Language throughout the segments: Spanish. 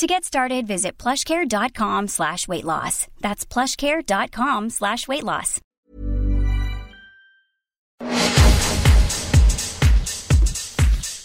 To get started, visit plushcare.com slash weight loss. That's plushcare.com slash weight loss.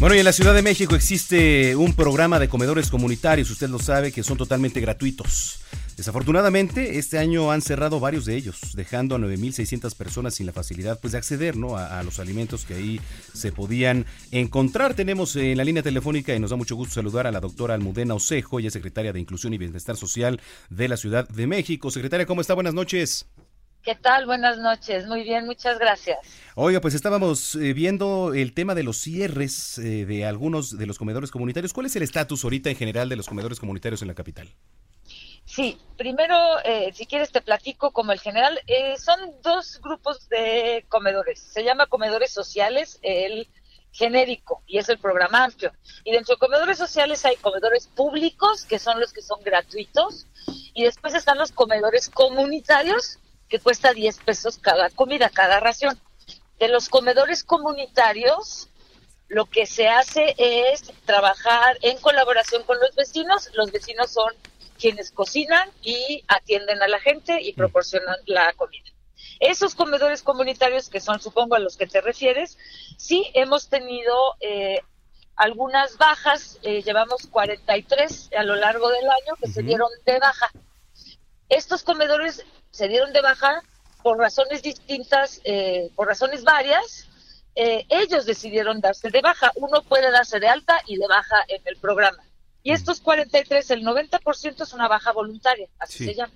Bueno, y en la Ciudad de México existe un programa de comedores comunitarios, usted lo sabe, que son totalmente gratuitos. Desafortunadamente, este año han cerrado varios de ellos, dejando a 9.600 personas sin la facilidad pues, de acceder ¿no? a, a, los alimentos que ahí se podían encontrar. Tenemos en la línea telefónica y nos da mucho gusto saludar a la doctora Almudena Osejo, ella es secretaria de Inclusión y Bienestar Social de la Ciudad de México. Secretaria, ¿cómo está? Buenas noches. ¿Qué tal? Buenas noches. Muy bien, muchas gracias. Oiga, pues estábamos eh, viendo el tema de los cierres eh, de algunos de los comedores comunitarios. ¿Cuál es el estatus ahorita en general de los comedores comunitarios en la capital? Sí, primero, eh, si quieres te platico como el general. Eh, son dos grupos de comedores. Se llama comedores sociales, el genérico, y es el programa amplio. Y dentro de comedores sociales hay comedores públicos, que son los que son gratuitos, y después están los comedores comunitarios, que cuesta 10 pesos cada comida, cada ración. De los comedores comunitarios, lo que se hace es trabajar en colaboración con los vecinos. Los vecinos son quienes cocinan y atienden a la gente y proporcionan la comida. Esos comedores comunitarios, que son supongo a los que te refieres, sí hemos tenido eh, algunas bajas, eh, llevamos 43 a lo largo del año que uh -huh. se dieron de baja. Estos comedores se dieron de baja por razones distintas, eh, por razones varias. ellos decidieron darse de baja. Uno puede darse de alta y de baja en el programa. Y estos 43, el 90% es una baja voluntaria, así sí. se llama.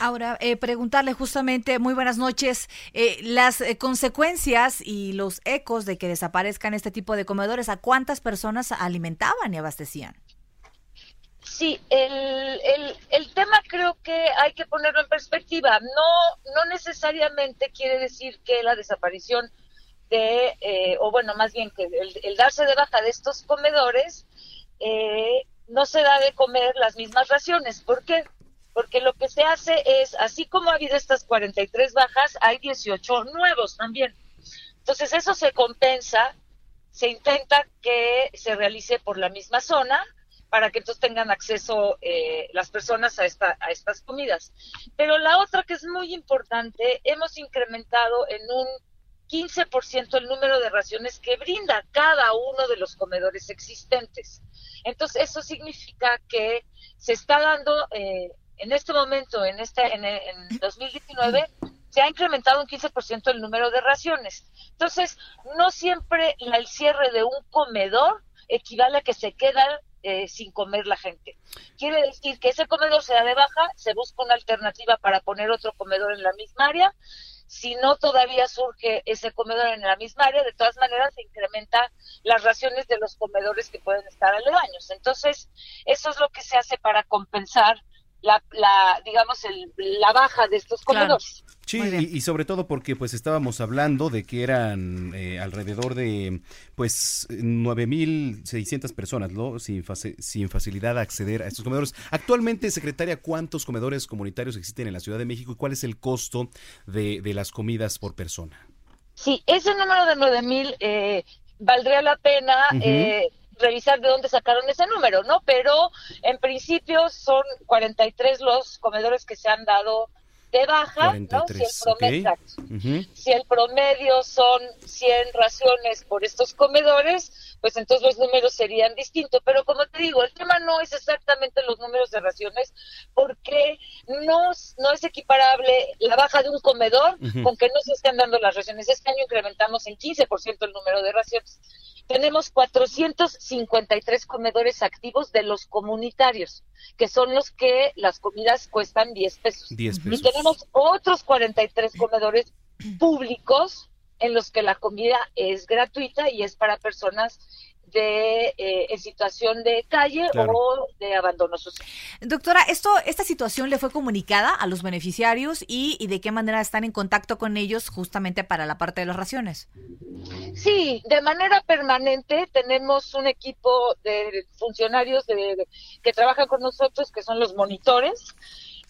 Ahora, eh, preguntarle justamente, muy buenas noches, eh, las eh, consecuencias y los ecos de que desaparezcan este tipo de comedores, ¿a cuántas personas alimentaban y abastecían? Sí, el, el, el tema creo que hay que ponerlo en perspectiva. No, no necesariamente quiere decir que la desaparición de, eh, o bueno, más bien que el, el darse de baja de estos comedores eh, no se da de comer las mismas raciones. ¿Por qué? Porque lo que se hace es, así como ha habido estas 43 bajas, hay 18 nuevos también. Entonces eso se compensa, se intenta que se realice por la misma zona para que entonces tengan acceso eh, las personas a, esta, a estas comidas. Pero la otra que es muy importante, hemos incrementado en un 15% el número de raciones que brinda cada uno de los comedores existentes. Entonces, eso significa que se está dando eh, en este momento, en, este, en, en 2019, se ha incrementado un 15% el número de raciones. Entonces, no siempre el cierre de un comedor equivale a que se queda eh, sin comer la gente. Quiere decir que ese comedor se da de baja, se busca una alternativa para poner otro comedor en la misma área. Si no todavía surge ese comedor en la misma área, de todas maneras se incrementa las raciones de los comedores que pueden estar aledaños. Entonces, eso es lo que se hace para compensar la, la digamos, el, la baja de estos comedores. Claro. Sí, y, y, sobre todo porque pues estábamos hablando de que eran eh, alrededor de pues 9.600 personas, ¿no? Sin, sin facilidad de acceder a estos comedores. Actualmente, secretaria, ¿cuántos comedores comunitarios existen en la Ciudad de México y cuál es el costo de, de las comidas por persona? Sí, ese número de 9.000 eh, valdría la pena... Uh -huh. eh, revisar de dónde sacaron ese número, ¿no? Pero en principio son 43 los comedores que se han dado de baja, 43, ¿no? Si el, promedio, okay. uh -huh. si el promedio son 100 raciones por estos comedores, pues entonces los números serían distintos. Pero como te digo, el tema no es exactamente los números de raciones, porque no, no es equiparable la baja de un comedor uh -huh. con que no se estén dando las raciones. Este año incrementamos en 15% el número de raciones tenemos 453 comedores activos de los comunitarios, que son los que las comidas cuestan 10 pesos. 10 pesos. Y tenemos otros 43 comedores públicos en los que la comida es gratuita y es para personas de eh, en situación de calle o de abandono social. Doctora, esto, esta situación le fue comunicada a los beneficiarios y, y, de qué manera están en contacto con ellos justamente para la parte de las raciones. Sí, de manera permanente tenemos un equipo de funcionarios de, que trabajan con nosotros, que son los monitores.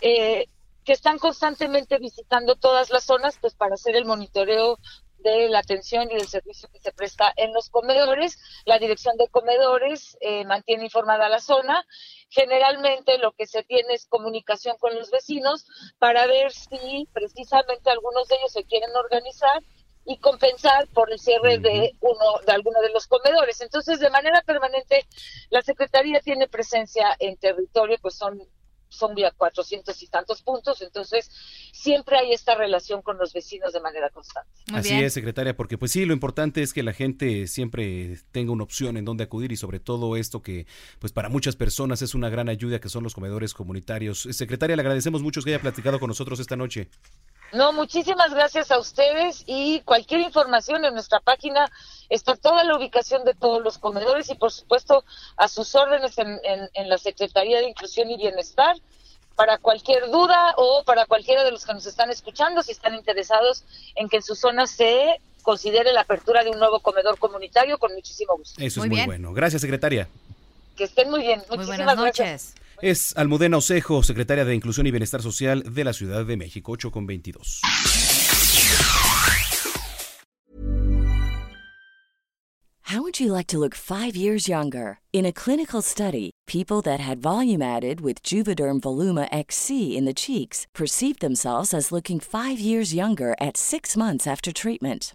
Eh, que están constantemente visitando todas las zonas pues para hacer el monitoreo de la atención y del servicio que se presta en los comedores. La dirección de comedores eh, mantiene informada la zona. Generalmente lo que se tiene es comunicación con los vecinos para ver si precisamente algunos de ellos se quieren organizar y compensar por el cierre de uno de alguno de los comedores. Entonces, de manera permanente, la Secretaría tiene presencia en territorio, pues son son ya 400 y tantos puntos, entonces siempre hay esta relación con los vecinos de manera constante. Así es, secretaria, porque pues sí, lo importante es que la gente siempre tenga una opción en donde acudir y sobre todo esto que pues para muchas personas es una gran ayuda que son los comedores comunitarios. Secretaria, le agradecemos mucho que haya platicado con nosotros esta noche. No, muchísimas gracias a ustedes y cualquier información en nuestra página está toda la ubicación de todos los comedores y por supuesto a sus órdenes en, en, la Secretaría de Inclusión y Bienestar para cualquier duda o para cualquiera de los que nos están escuchando si están interesados en que en su zona se considere la apertura de un nuevo comedor comunitario con muchísimo gusto. Eso es muy bueno. Gracias, secretaria. Que estén muy bien. Muy buenas noches. Es Almudena Osejo, secretaria de Inclusión y Bienestar Social de la Ciudad de México, 8 con 22. How would you like to look five years younger? In a clinical study, people that had volume added with Juvederm Voluma XC in the cheeks perceived themselves as looking five years younger at six months after treatment.